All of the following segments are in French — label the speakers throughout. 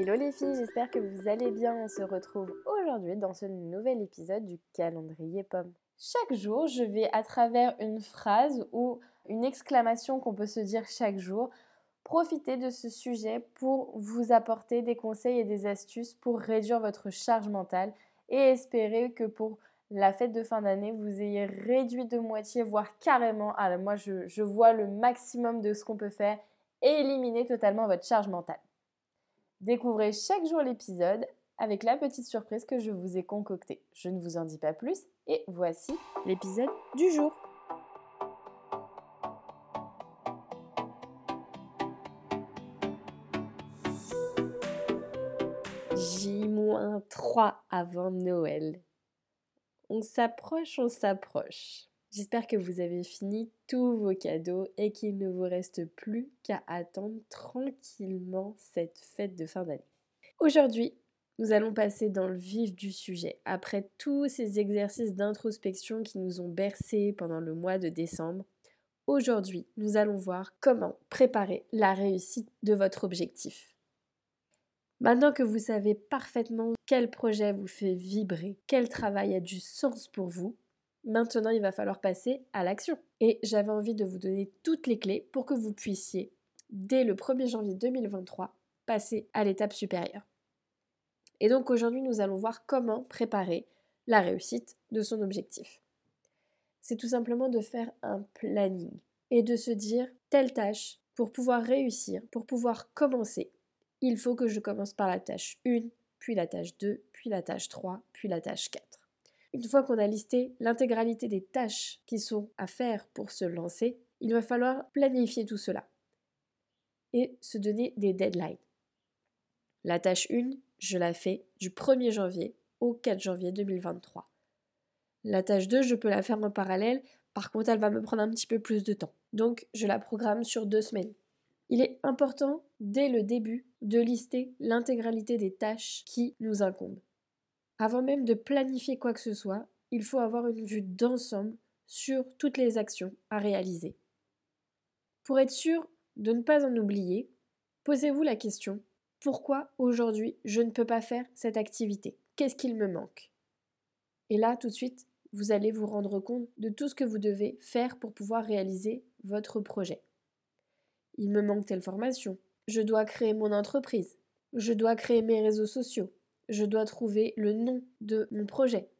Speaker 1: Hello les filles, j'espère que vous allez bien. On se retrouve aujourd'hui dans ce nouvel épisode du calendrier pomme. Chaque jour, je vais à travers une phrase ou une exclamation qu'on peut se dire chaque jour, profiter de ce sujet pour vous apporter des conseils et des astuces pour réduire votre charge mentale et espérer que pour la fête de fin d'année, vous ayez réduit de moitié, voire carrément, ah, moi je, je vois le maximum de ce qu'on peut faire et éliminer totalement votre charge mentale. Découvrez chaque jour l'épisode avec la petite surprise que je vous ai concoctée. Je ne vous en dis pas plus et voici l'épisode du jour. J-3 avant Noël. On s'approche, on s'approche. J'espère que vous avez fini tous vos cadeaux et qu'il ne vous reste plus qu'à attendre tranquillement cette fête de fin d'année. Aujourd'hui, nous allons passer dans le vif du sujet. Après tous ces exercices d'introspection qui nous ont bercés pendant le mois de décembre, aujourd'hui, nous allons voir comment préparer la réussite de votre objectif. Maintenant que vous savez parfaitement quel projet vous fait vibrer, quel travail a du sens pour vous, Maintenant, il va falloir passer à l'action. Et j'avais envie de vous donner toutes les clés pour que vous puissiez, dès le 1er janvier 2023, passer à l'étape supérieure. Et donc aujourd'hui, nous allons voir comment préparer la réussite de son objectif. C'est tout simplement de faire un planning et de se dire telle tâche pour pouvoir réussir, pour pouvoir commencer. Il faut que je commence par la tâche 1, puis la tâche 2, puis la tâche 3, puis la tâche 4. Une fois qu'on a listé l'intégralité des tâches qui sont à faire pour se lancer, il va falloir planifier tout cela et se donner des deadlines. La tâche 1, je la fais du 1er janvier au 4 janvier 2023. La tâche 2, je peux la faire en parallèle, par contre elle va me prendre un petit peu plus de temps. Donc je la programme sur deux semaines. Il est important, dès le début, de lister l'intégralité des tâches qui nous incombent. Avant même de planifier quoi que ce soit, il faut avoir une vue d'ensemble sur toutes les actions à réaliser. Pour être sûr de ne pas en oublier, posez-vous la question pourquoi aujourd'hui je ne peux pas faire cette activité? Qu'est-ce qu'il me manque? Et là, tout de suite, vous allez vous rendre compte de tout ce que vous devez faire pour pouvoir réaliser votre projet. Il me manque telle formation, je dois créer mon entreprise, je dois créer mes réseaux sociaux, je dois trouver le nom de mon projet.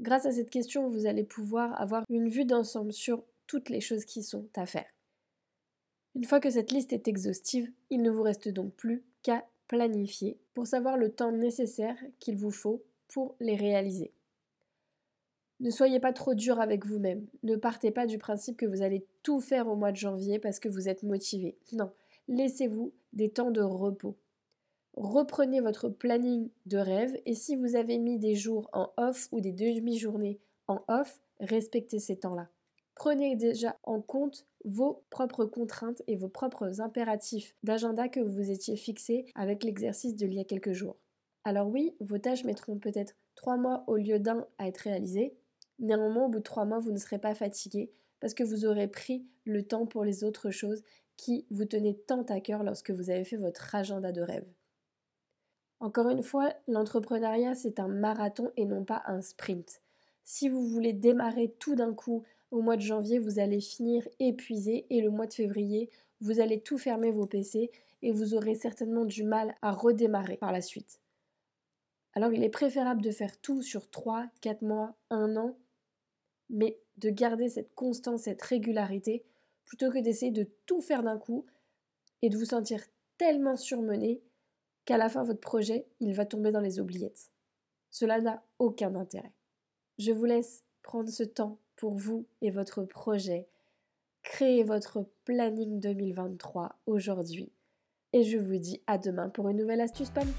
Speaker 1: Grâce à cette question, vous allez pouvoir avoir une vue d'ensemble sur toutes les choses qui sont à faire. Une fois que cette liste est exhaustive, il ne vous reste donc plus qu'à planifier pour savoir le temps nécessaire qu'il vous faut pour les réaliser. Ne soyez pas trop dur avec vous-même. Ne partez pas du principe que vous allez tout faire au mois de janvier parce que vous êtes motivé. Non, laissez-vous des temps de repos reprenez votre planning de rêve et si vous avez mis des jours en off ou des demi-journées en off, respectez ces temps-là. Prenez déjà en compte vos propres contraintes et vos propres impératifs d'agenda que vous étiez fixés avec l'exercice de l'il y a quelques jours. Alors oui, vos tâches mettront peut-être trois mois au lieu d'un à être réalisées. Néanmoins, au bout de trois mois, vous ne serez pas fatigué parce que vous aurez pris le temps pour les autres choses qui vous tenaient tant à cœur lorsque vous avez fait votre agenda de rêve. Encore une fois, l'entrepreneuriat, c'est un marathon et non pas un sprint. Si vous voulez démarrer tout d'un coup au mois de janvier, vous allez finir épuisé et le mois de février, vous allez tout fermer vos PC et vous aurez certainement du mal à redémarrer par la suite. Alors il est préférable de faire tout sur 3, 4 mois, 1 an, mais de garder cette constance, cette régularité, plutôt que d'essayer de tout faire d'un coup et de vous sentir tellement surmené qu'à la fin votre projet, il va tomber dans les oubliettes. Cela n'a aucun intérêt. Je vous laisse prendre ce temps pour vous et votre projet. Créez votre planning 2023 aujourd'hui. Et je vous dis à demain pour une nouvelle astuce pomme.